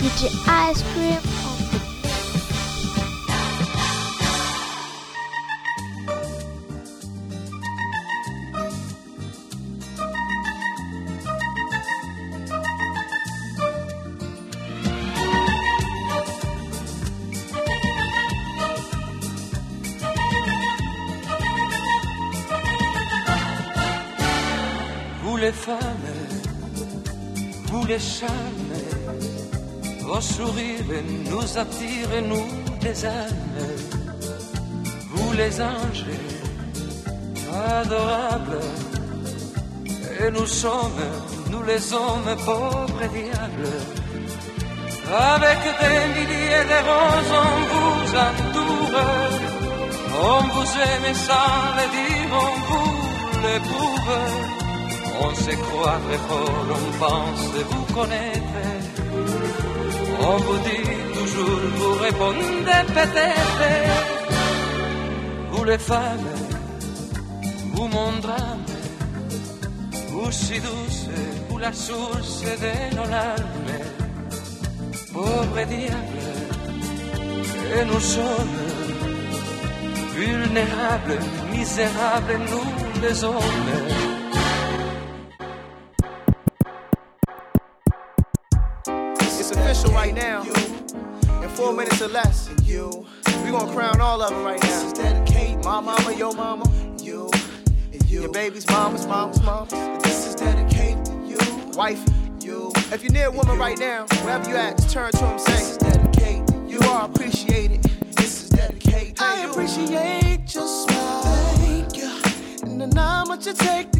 DJ Ice Cream. Vous les femmes, vous les charmes, vos sourires nous attirent, nous les âmes. Vous les anges, adorables, et nous sommes, nous les hommes, pauvres diables. Avec des milliers de roses, on vous entoure, on vous aime sans le dire, on vous l'éprouve. On se croit très fort, on pense vous connaître. On vous dit toujours, vous répondez peut-être. Vous les femmes, vous mon drame, vous si douce, vous la source de nos larmes. Pauvre diable, et nous sommes vulnérables, misérables, nous les hommes. Minutes or you. We gonna crown all of them right now. This is dedicated. My mama, your mama, you, and you. Your baby's mama's mama's mama. This is dedicated to you. Wife, you. If you're near a woman right now, wherever you at, just turn to him and say, This is dedicated. You are appreciated. This is dedicated. to I appreciate your smile. Thank you. And how much it take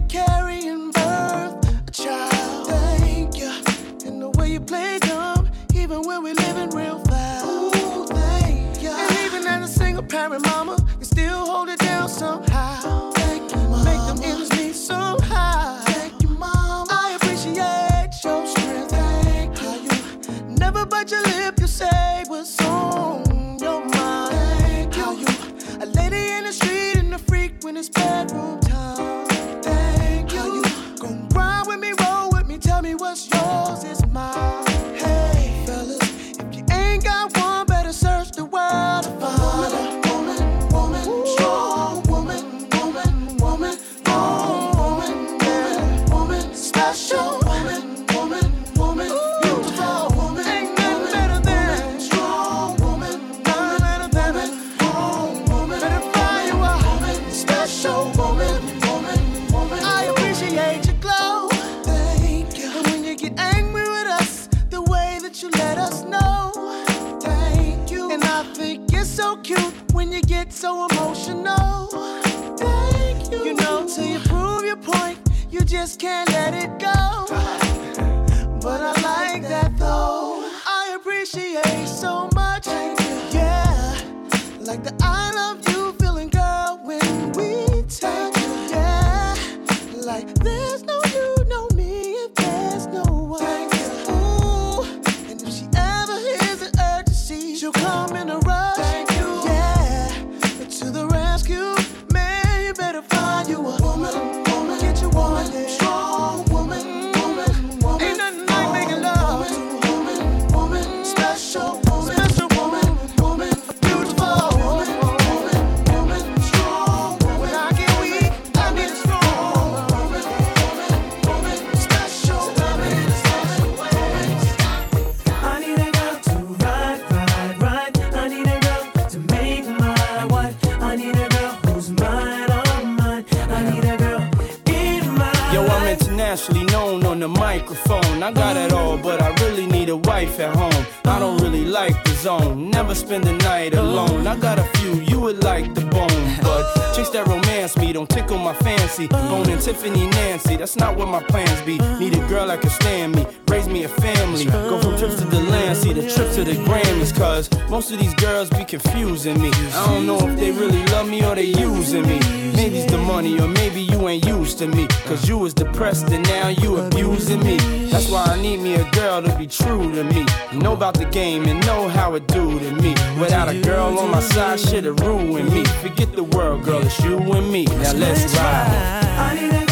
fancy. Bone Tiffany Nancy, that's not what my plans be. Need a girl that can stand me, raise me a family. Go from trips to the land, see the trip to the Grammys, cause most of these girls be confusing me. I don't know if they really love me or they using me. Maybe it's the money, or maybe you ain't used to me. Cause you was depressed and now you abusing me. That's why I need me a girl to be true to me. Know about the game and know how it do to me. Without a girl on my side, shit'll ruin me. Forget the world, girl, it's you and me. Now let's ride.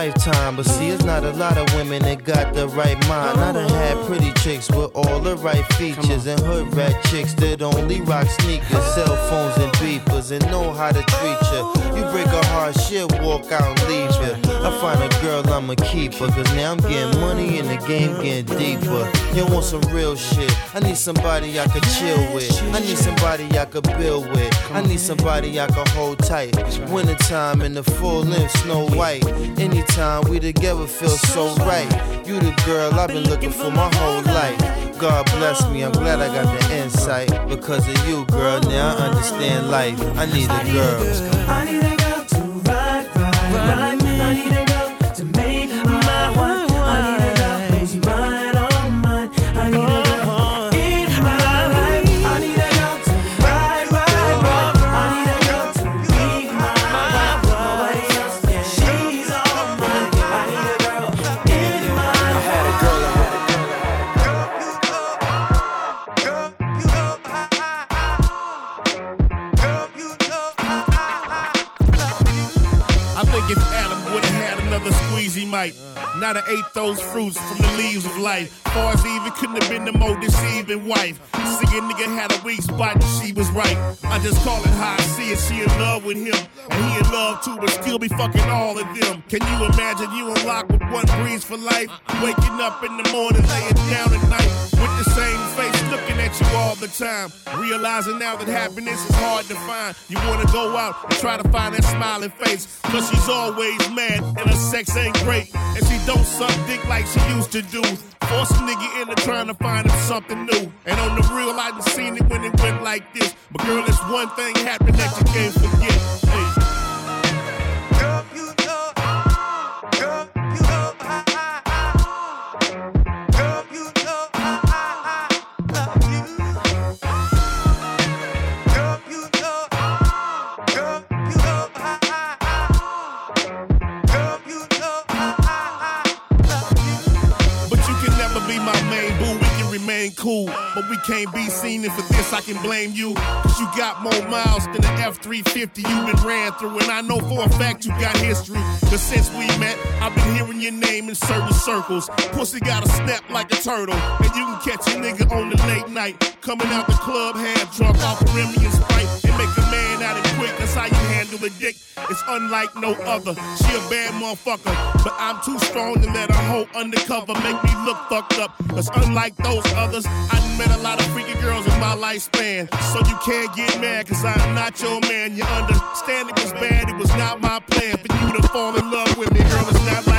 Lifetime, but see, it's not a lot of women that got the right mind. I done had pretty chicks with all the right features, and hood rat chicks that only rock sneakers, cell phones, and beepers, and know how to treat you. You break a heart, shit, walk out and leave you. I find a girl, I'ma keep her, cause now I'm getting money and the game getting deeper. You want some real shit? I need somebody I could chill with. I need somebody I could build with. I need somebody I could hold tight. Wintertime in the full length, snow white. Anytime we together feel so right. You the girl I've been looking for my whole life. God bless me, I'm glad I got the insight. Because of you, girl, now I understand life. I need a girl. I need a girl to ride, ride, ride. Have ate those fruits from the leaves of life. Far as even couldn't have been the more deceiving wife. A nigga had a weak spot and she was right. I just call it how I see it. She in love with him, and he in love too, but still be fucking all of them. Can you imagine you unlocked with one breeze for life? Waking up in the morning, laying down at night with the same face, looking at you all the time. Realizing now that happiness is hard to find. You wanna go out and try to find that smiling face. Cause she's always mad and her sex ain't great. And she don't suck dick like she used to do. Force a nigga into trying to find him something new. And on the real, I done seen it when it went like this. But girl, it's one thing happened that you can't forget. Hey. Remain cool, but we can't be seen. And for this, I can blame you. Cause you got more miles than the F 350 you've been ran through. And I know for a fact you got history. Cause since we met, I've been hearing your name in certain circles. Pussy got a snap like a turtle. And you can catch a nigga on the late night. Coming out the club, half drunk off a Remy Sprite. And make a man out of quick. That's how you handle a dick. It's unlike no other. She a bad motherfucker. But I'm too strong to let her hoe undercover make me look fucked up. Cause unlike those others, I met a lot of freaky girls in my lifespan. So you can't get mad, cause I'm not your man. You understand it was bad, it was not my plan for you to fall in love with me. Girl, it's not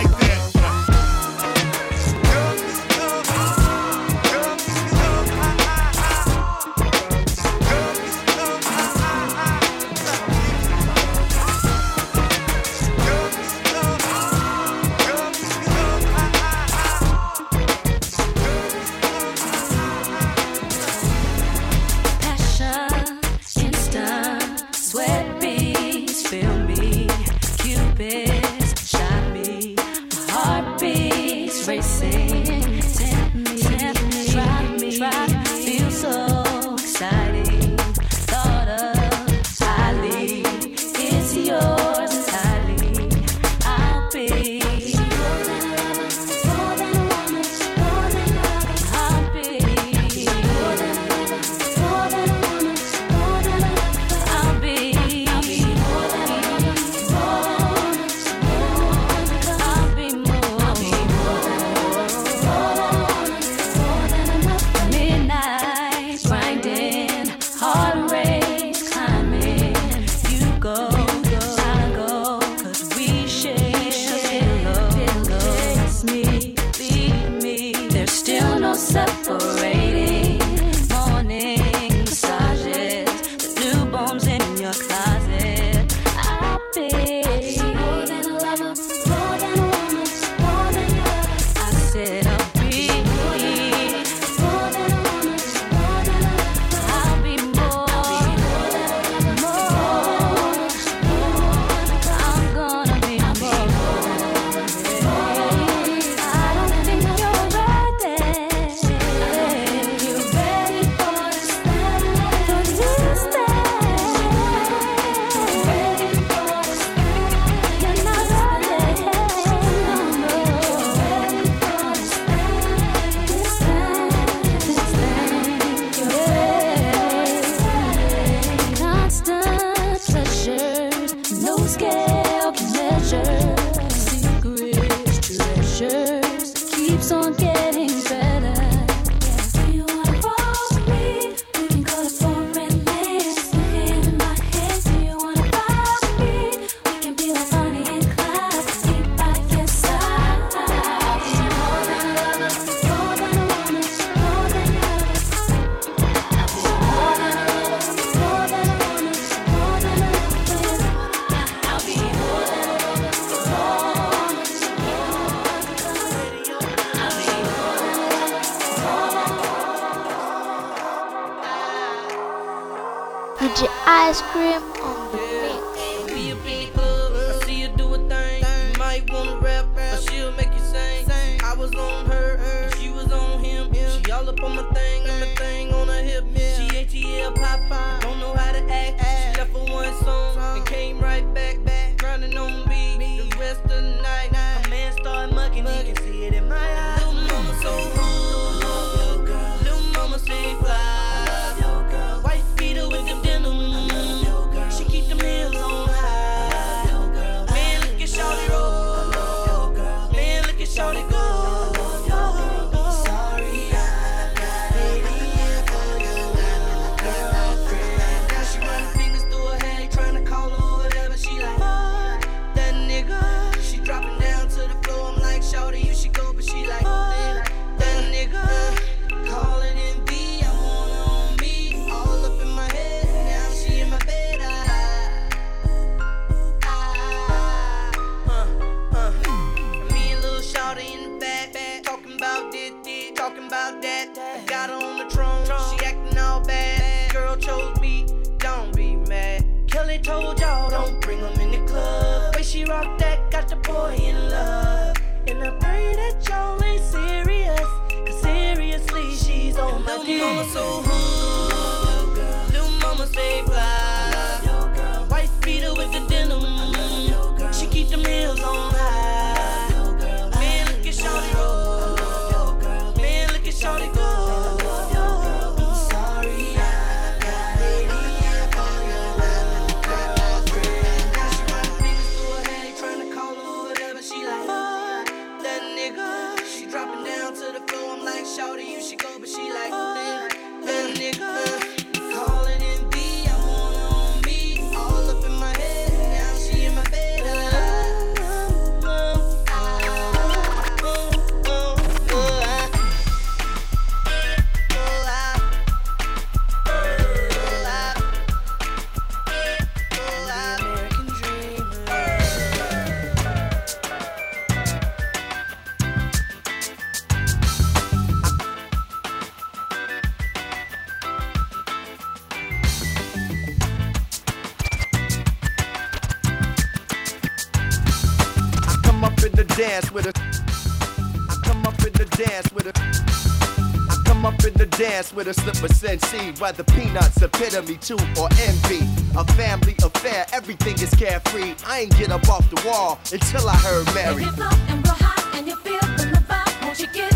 dance with it. I come up in the dance with it. I come up in the dance with a slip of sensi, the peanuts, epitome too. or envy. A family affair, everything is carefree. I ain't get up off the wall until I heard Mary. If you float and blow high and you feel the vibe, won't you get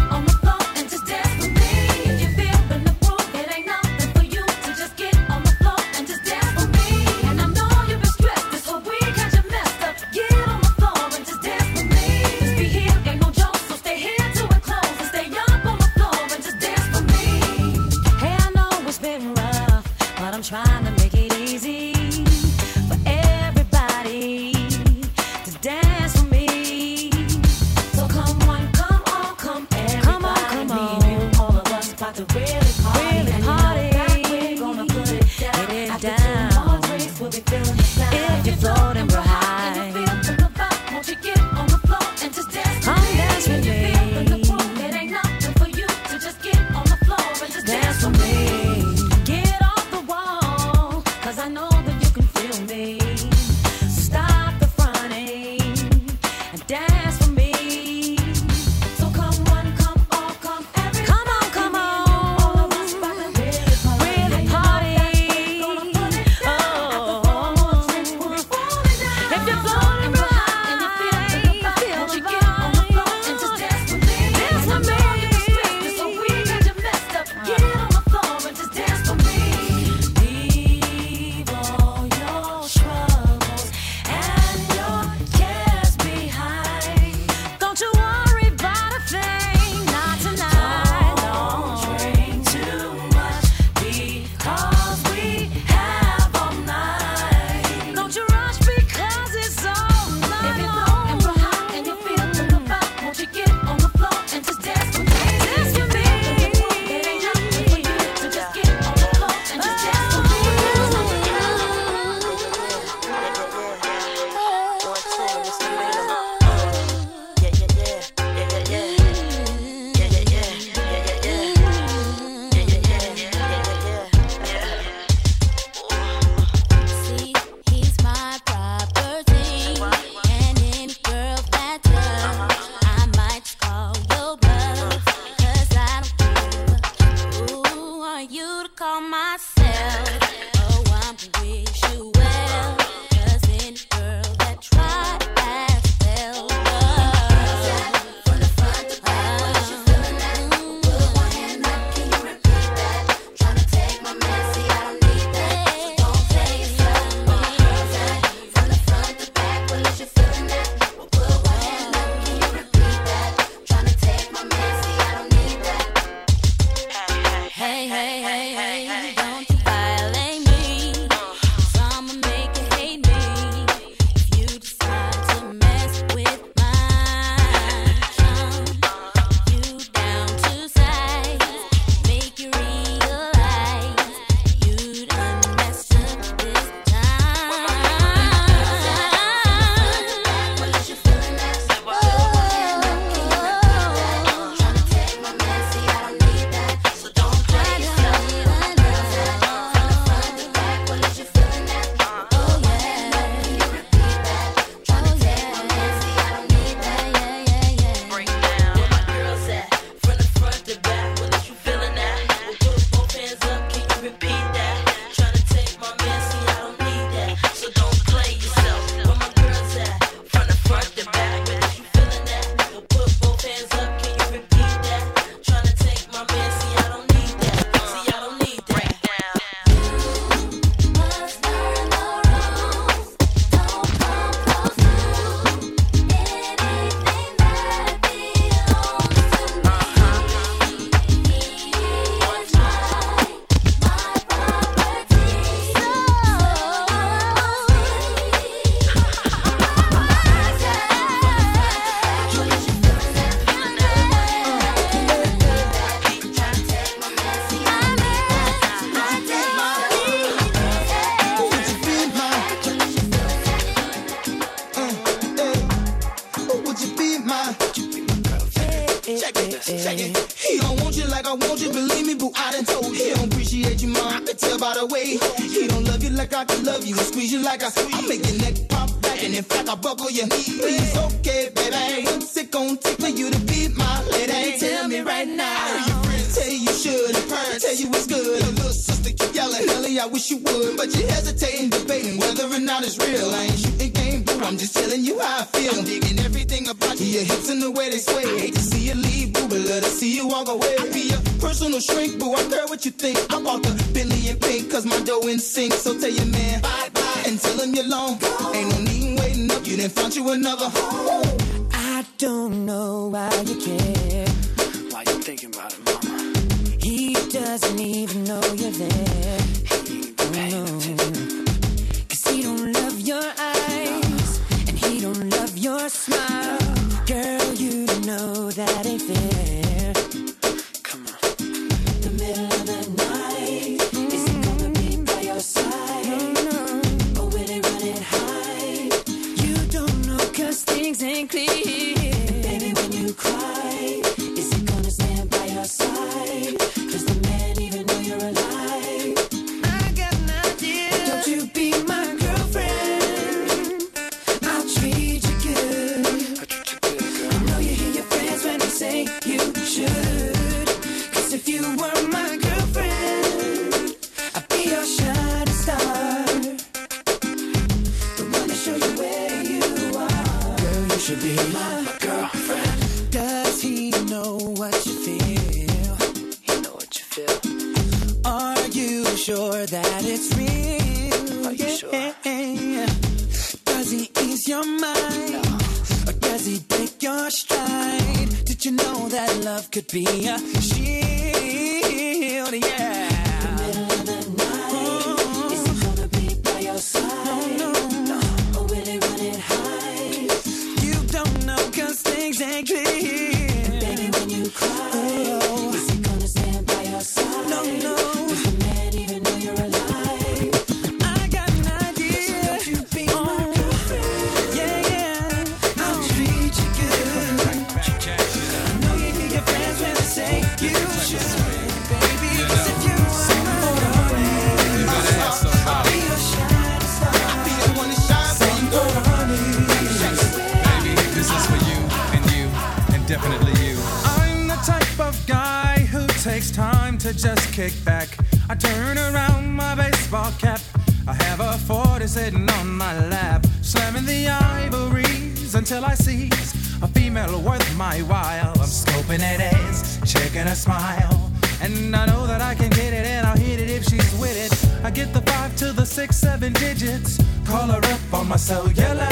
Call her up on my cellular.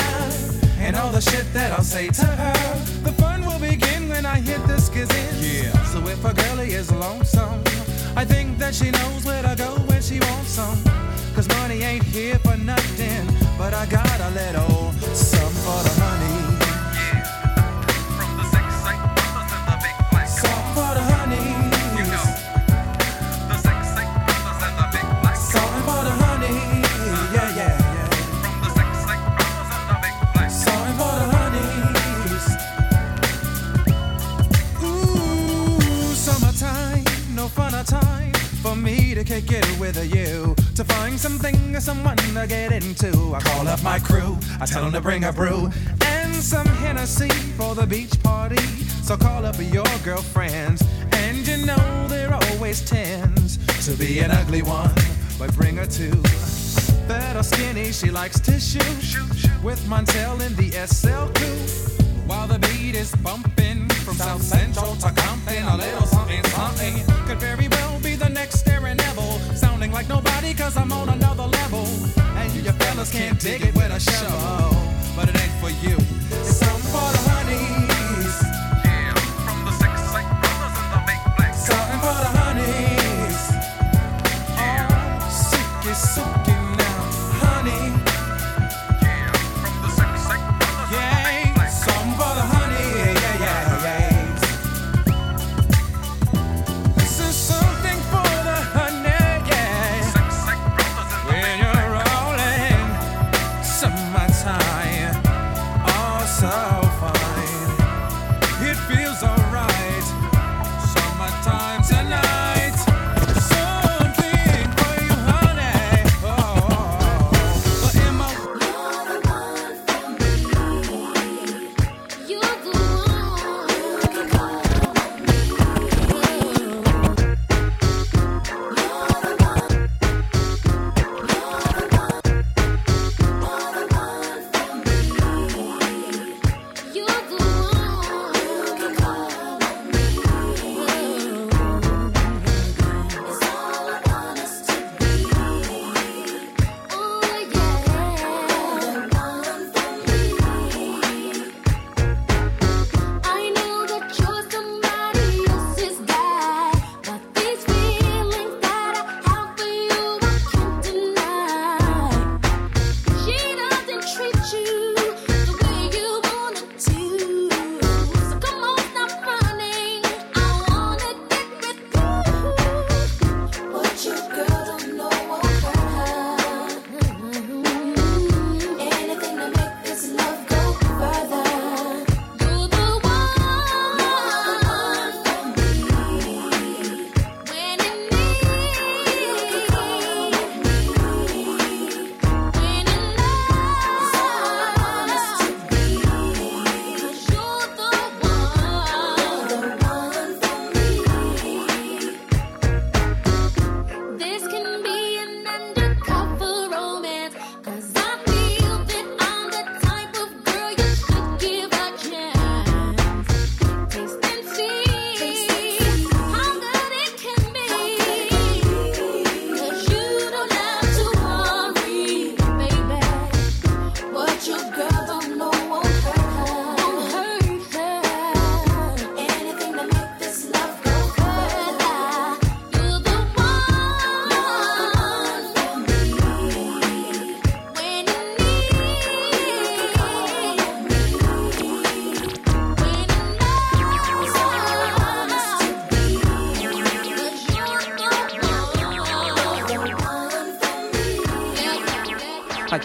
And all the shit that I'll say to her. The fun will begin when I hit the skizzin. Yeah. So if a girlie is lonesome, I think that she knows where to go when she wants some. Cause money ain't here for nothing. But I got a little some for the honey. Me to kick it with you. To find something or someone to get into. I call up my crew, I tell them to bring a brew and some Hennessy for the beach party. So call up your girlfriends, and you know there are always tends to be an ugly one, but bring her two. Or skinny, she likes to shoot with Montel in the SL coupe. While the beat is bumping from South Central to Compton, a little something, something could very well the next Aaron Neville. Sounding like nobody, cause I'm on another level. And you fellas can't dig it with a shovel, but it ain't for you. Something for the honeys.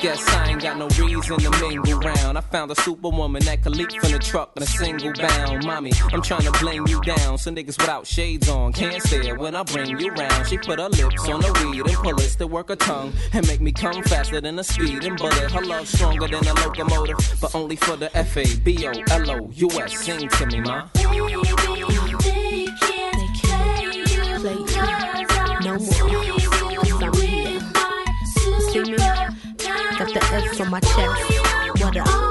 Guess I ain't got no reason to mingle round. I found a superwoman that could leap from the truck in a single bound. Mommy, I'm trying to bling you down. So niggas without shades on can't stare when I bring you round. She put her lips on the weed and pull it to work her tongue and make me come faster than a speeding bullet. Her love stronger than a locomotive, but only for the F A B O L O U S. Sing to me, ma. On my chest. What up?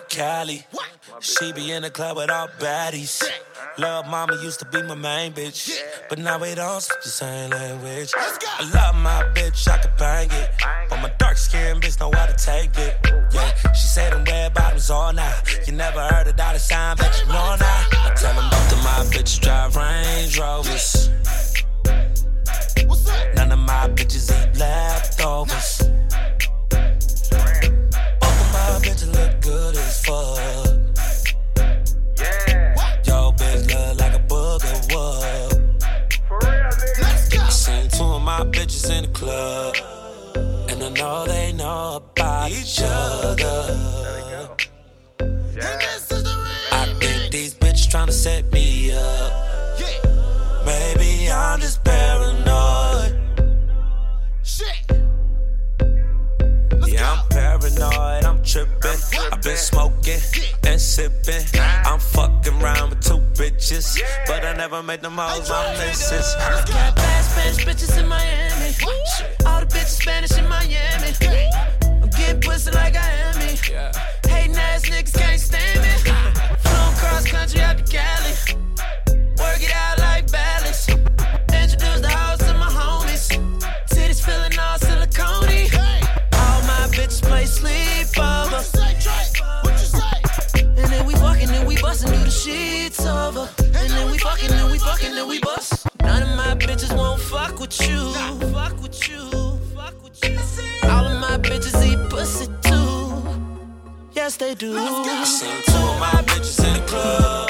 From Cali. She be in the club with all baddies. Love mama used to be my main bitch. But now we don't speak the same language. I love my bitch, I can bang it. But my dark skinned bitch know how to take it. Yeah, she said them red bottoms all night. You never heard a dollar sign, but you know now. I tell them both of my bitches drive Range Rovers. None of my bitches eat leftovers. Bitches look good as fuck. Yeah. Yo, bitch look like a booger. I seen two of my bitches in the club. And I know they know about each other. I think these bitches tryna set me up. Yeah. Maybe I'm just paranoid. Yeah, I'm tripping. I've been smoking and sipping. I'm fucking around with two bitches, but I never made them hoes my missus. Got bad Spanish bitches in Miami. All the bitches Spanish in Miami. I'm getting pussy like I am me. Hating ass niggas can't stand me. Flown cross country out to Yes, they do. Seen two of my bitches in the club.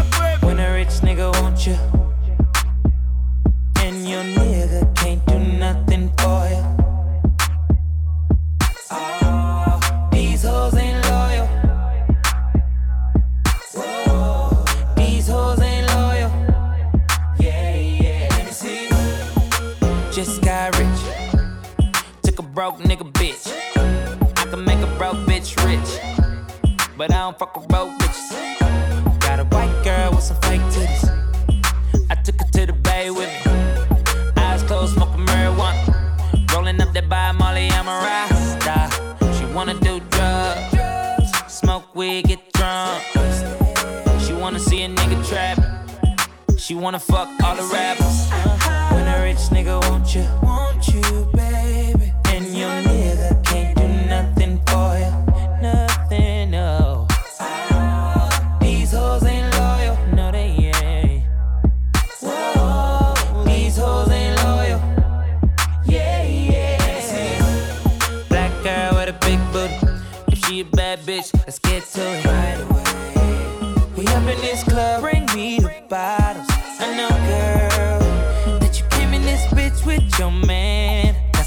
broke nigga bitch. I can make a broke bitch rich. But I don't fuck with broke bitches. Got a white girl with some fake titties. I took her to the bay with me. Eyes closed, smoking marijuana. Rolling up that by Molly, I'm a rasta. She wanna do drugs, smoke weed, get drunk. She wanna see a nigga trap. She wanna fuck all the rappers. When a rich nigga want you, want you, baby.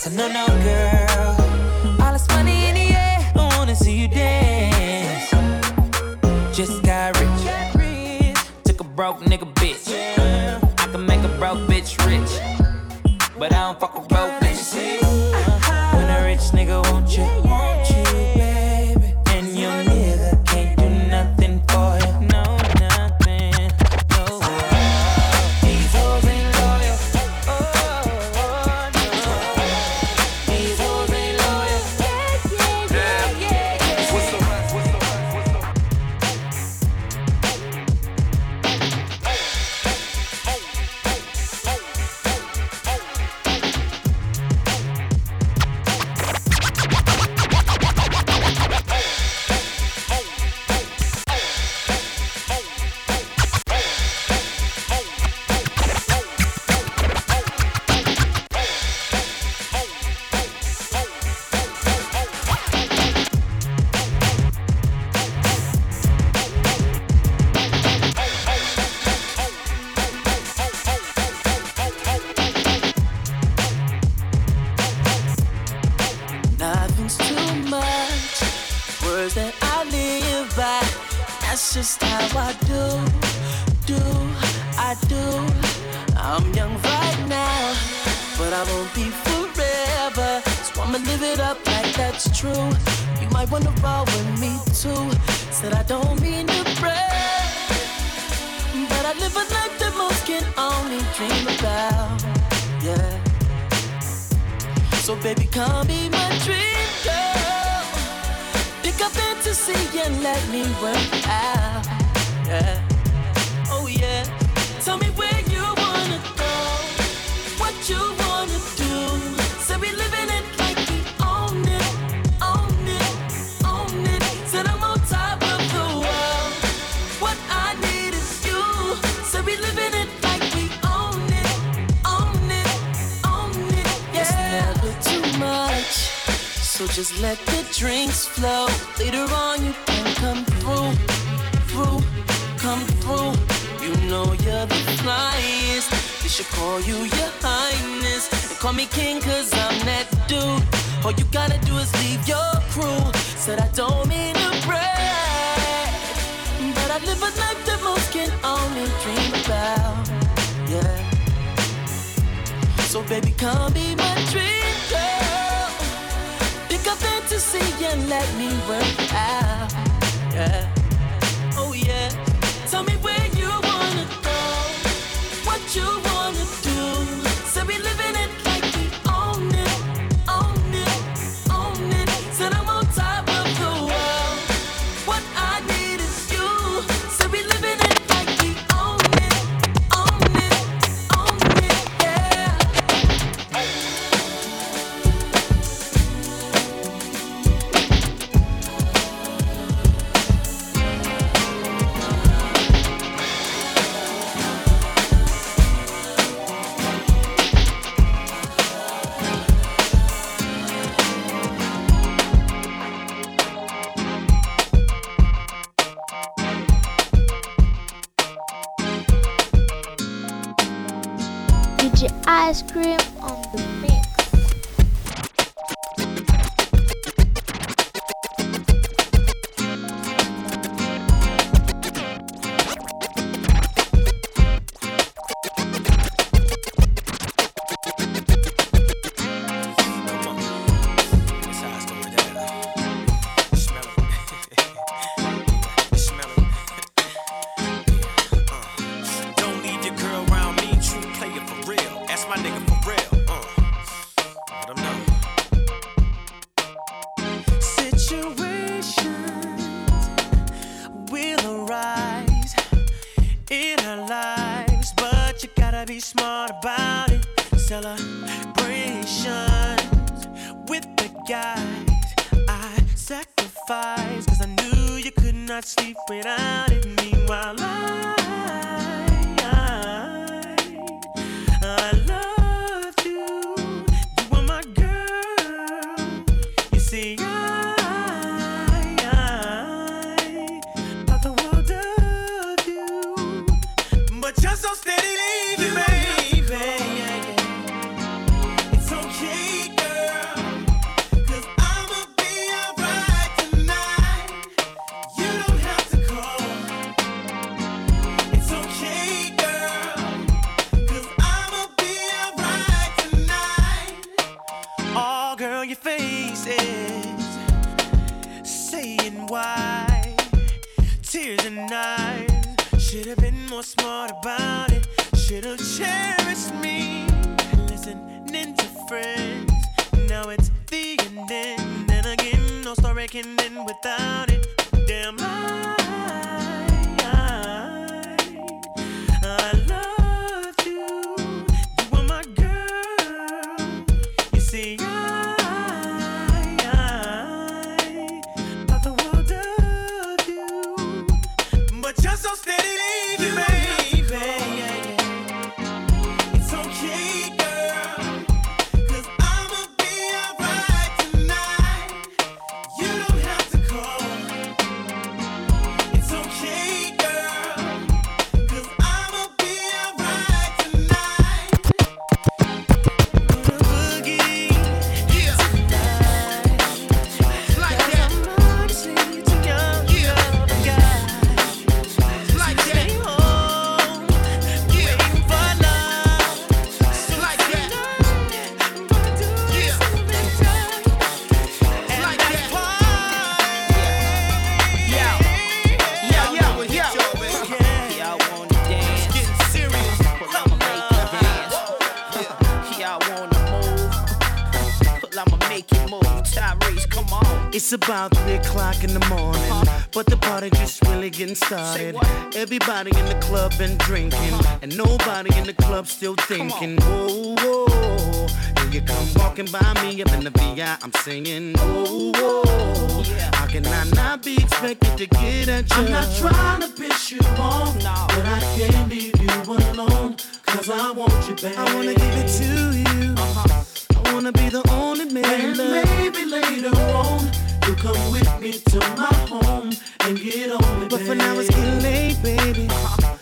A no, no, girl. All this money in the air, I wanna see you dance. Just got rich. Took a broke nigga bitch. I can make a broke bitch you're the flyest. They should call you your highness. And call me king, cause I'm that dude. All you gotta do is leave your crew. Said I don't mean to brag. But I live a life that most can only dream about. Yeah. So baby, come be my dream girl. Pick up fantasy and let me work out. Yeah. You wanna smart about it. Celebrations with the guys I sacrificed, cause I knew you could not sleep without it. Meanwhile, I, about three o'clock in the morning, but the party just really getting started. Everybody in the club been drinking, and nobody in the club still thinking. Whoa, whoa, here you come walking by me up in the VI. I'm singing. Whoa, whoa, how can I not be expected to get at you? I'm not trying to piss you off, but I can't leave you alone. Cause I want you back. I wanna give it to you. Uh-huh. I wanna be the only man. And maybe later on, you'll come with me to my home and get on me, But for now it's getting late, baby.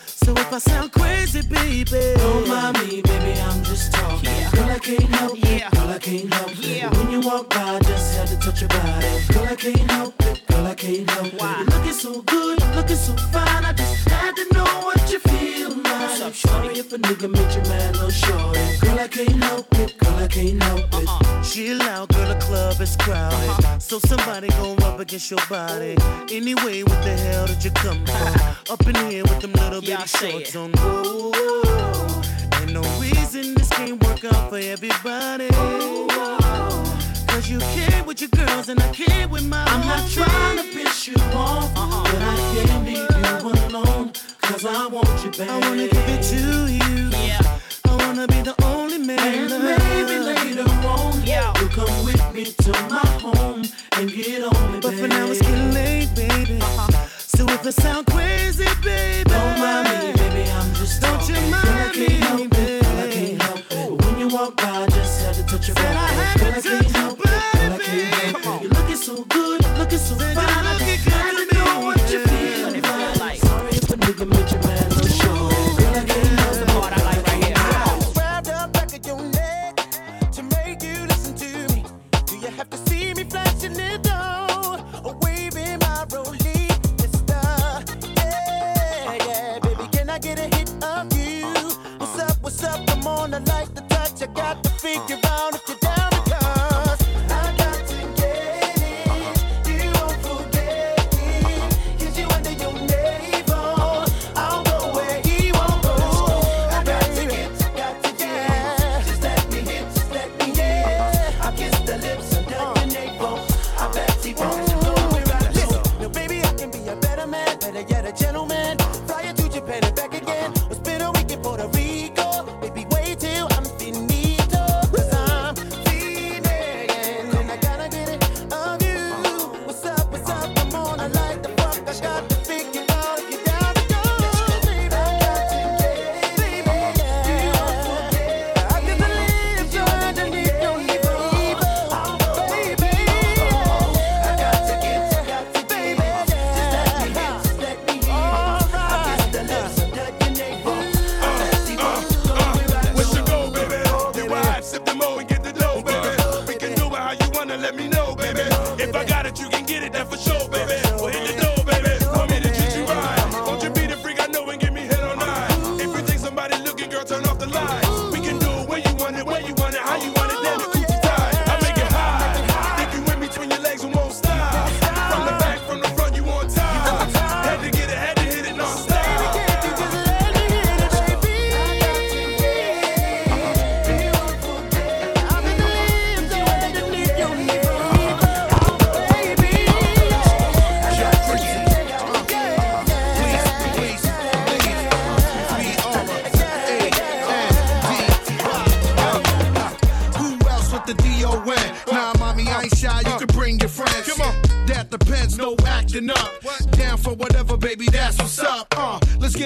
So if I sound crazy, baby, Don't mind me, baby, I'm just talking. Girl, I can't help yeah. it. Girl, I can't help it. When you walk by, I just had to touch your body. Girl, I can't help it. Girl, I can't help it. You're looking so good, looking so fine. I just had to know what you feel like. Sorry if a nigga made you mad, no shorty. Girl, I can't help it. Girl, I can't help it. Uh-uh. Chill out, girl, the club is crowded. Uh-huh. So somebody gon' rub against your body. Anyway, what the hell did you come for? Uh-huh. Up in here with them little bitty shorts on. Whoa, whoa. Ain't no reason this can't work out for everybody. Cause you care with your girls and I care with my I'm not trying to piss you off, but I uh-uh. can't leave you alone. Cause I want you back. I wanna give it to you. I wanna be the only man. And maybe later on, you'll come with me to my home and get on me, But for now it's getting late, baby. Uh-huh. So if I sound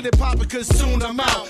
get it poppin', cause soon I'm out.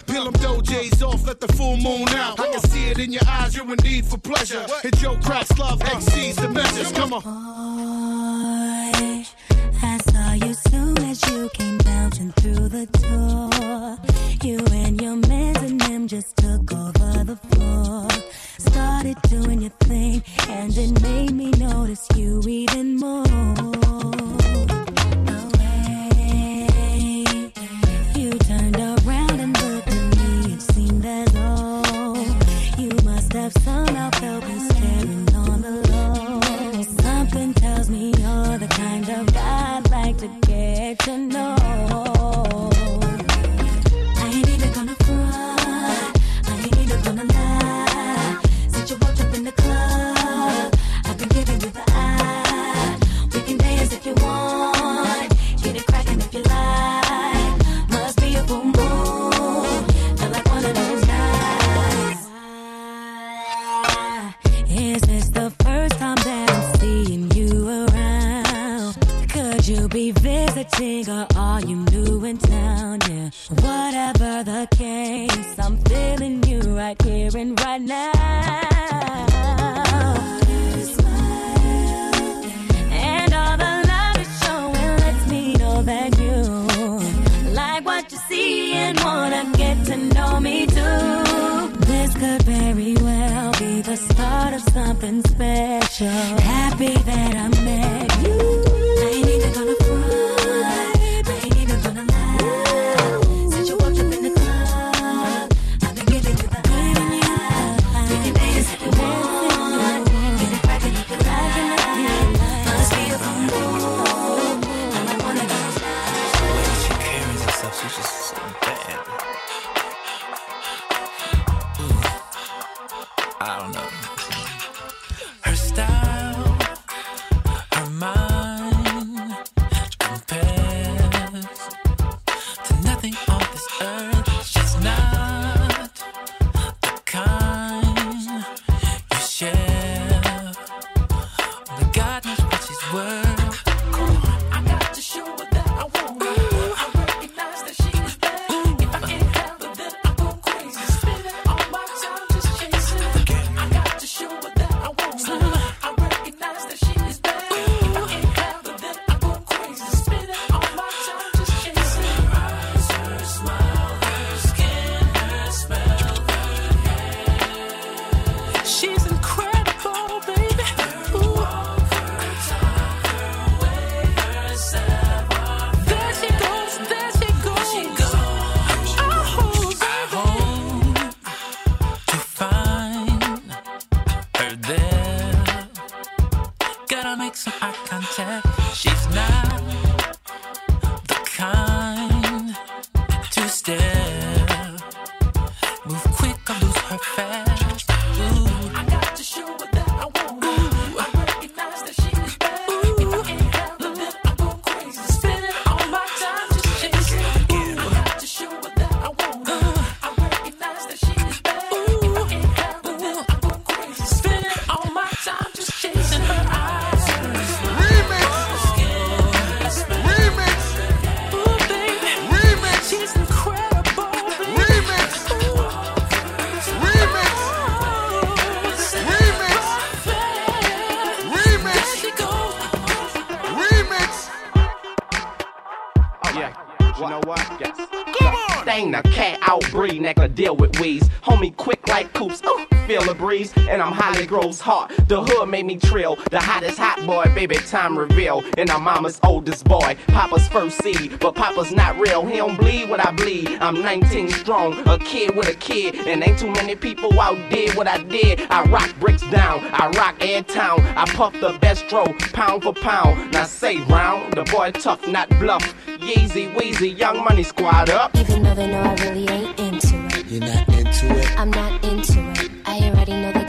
I'm hot. The hood made me trill. The hottest hot boy, baby, time reveal. And I'm mama's oldest boy, Papa's first seed. But Papa's not real. He don't bleed what I bleed. I'm 19 strong, a kid with a kid, and ain't too many people out did what I did. I rock bricks down, I rock air town. I puff the best throw, pound for pound. Now say round, the boy tough, not bluff. Yeezy, Weezy, young money squad up. Even though they know I really ain't into it. You're not into it. I'm not into it. I already know the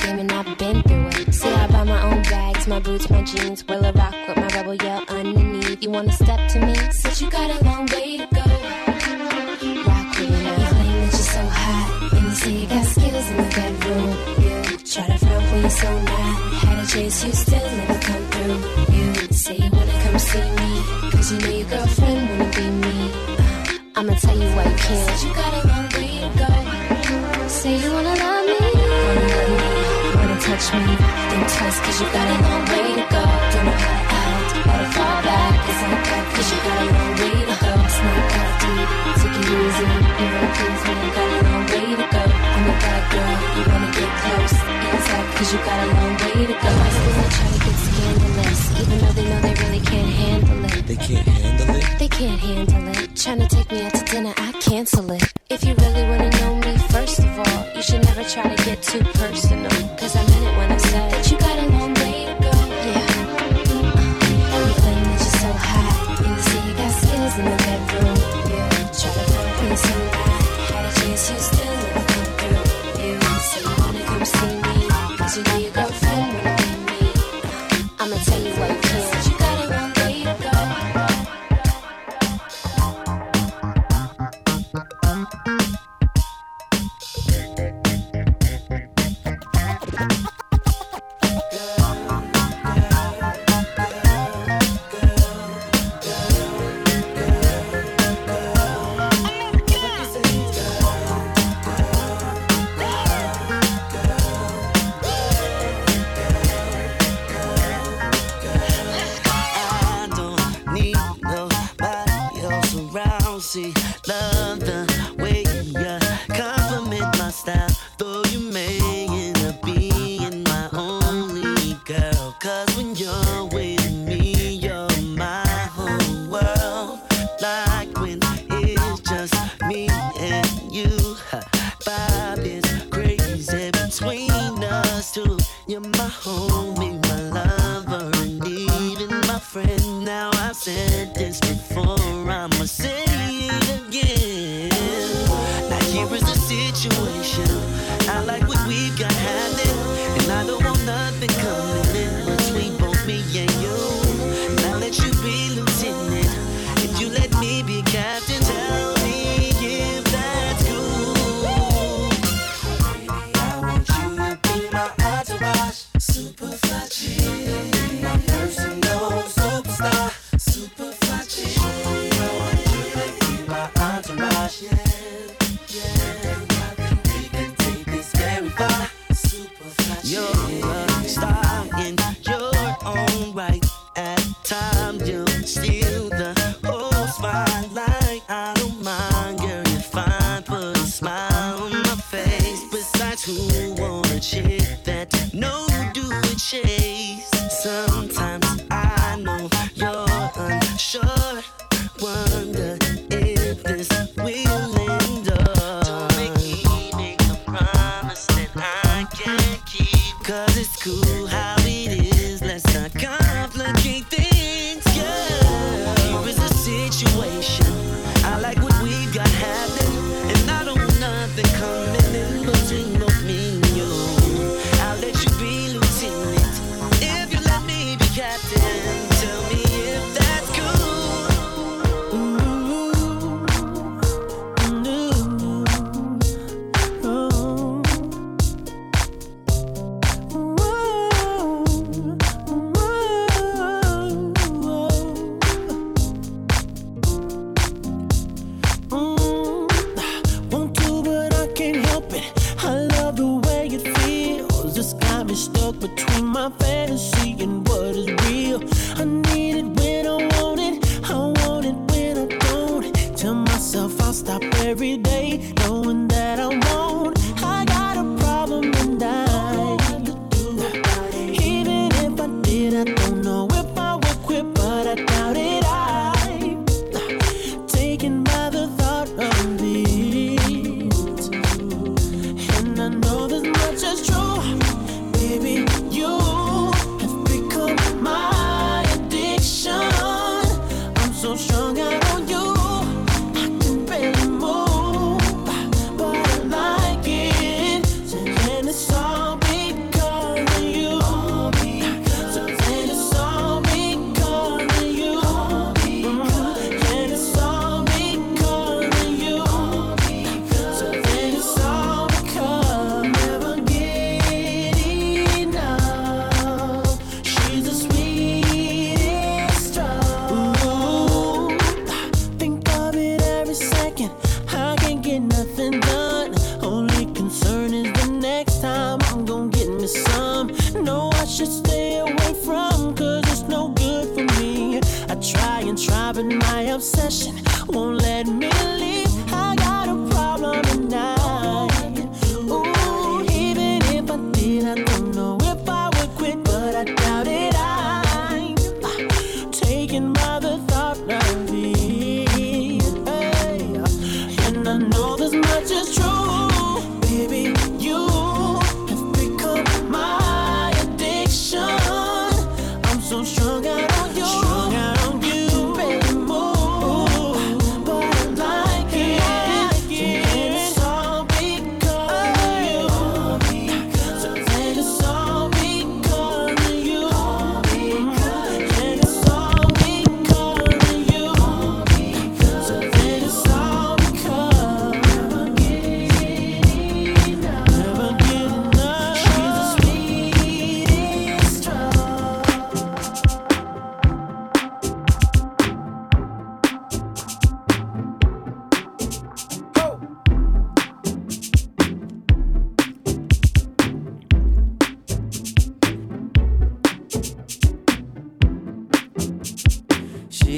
my boots, my jeans. Will I rock with my rebel yell underneath? You wanna step to me? Said you got a long way to go. Rock with me now. You claim that you're so hot. And you say you got skills in the bedroom. You try to front when you're so not. Had to chase you, still never come through. You say you wanna come see me. Cause you know your girlfriend wanna be me. Uh, I'ma tell you why you can't. You got a long touch me. Think twice cause you got a long way to go. Don't know how to act. To fall back. It's like that cause you got a long way to go. Not that deep. Take it easy. You wanna please me. You got a long way to go. I'm a bad girl. You wanna get close. Inside cause you got a long way to go. I still try to get scandalous. Even though they know they really can't handle it. They can't handle it. They can't handle it. Tryna take me out to dinner, I cancel it. If you really wanna try to get too personal. Cause I meant it when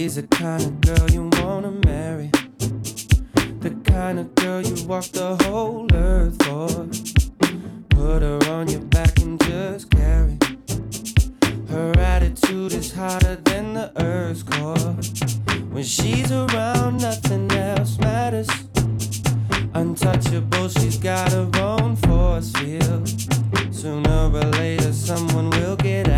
She's the kind of girl you wanna marry. The kind of girl you walk the whole earth for. Put her on your back and just carry. Her attitude is hotter than the earth's core. When she's around, nothing else matters. Untouchable, she's got her own force field. Sooner or later, someone will get.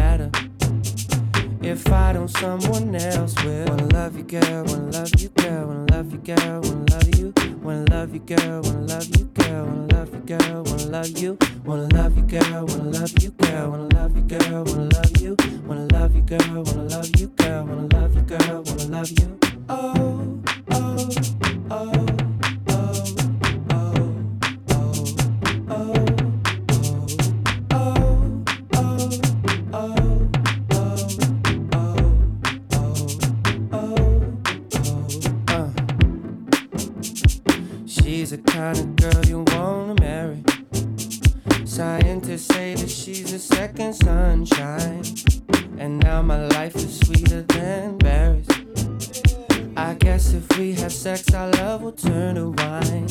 If I don't, someone else will. Wanna love you, girl. Wanna love you, girl. Wanna love you, girl. Wanna love you. Wanna love you, girl. Wanna love you, girl. Wanna love you, girl. Wanna love you. Wanna love you, girl. Wanna love you, girl. Wanna love you, girl. Wanna love you. Wanna love you, girl. Wanna love you, girl. Wanna love you, girl. Wanna love you. Oh, oh, oh. Kind of girl you wanna marry. Scientists say that she's a second sunshine. And now my life is sweeter than berries. I guess if we have sex, our love will turn to wine.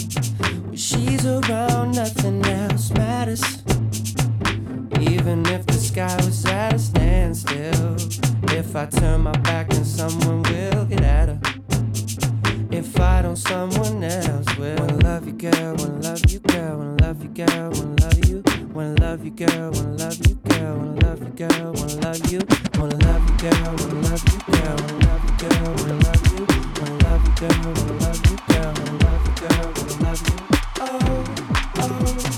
When she's around, nothing else matters. Even if the sky was at a standstill. If I turn my back, then someone will get at her. If I don't, someone else will. Wanna love you, girl. Wanna love you, girl. Wanna love you, girl. Wanna love you. Wanna love you, girl. Wanna love you, girl. Wanna love you, girl. Wanna love you. Wanna love you, girl. Wanna love you, girl. Wanna love you, girl. Wanna love you. Wanna love you, girl. Wanna love you, girl. Wanna love you, girl. Wanna love you. Oh, oh,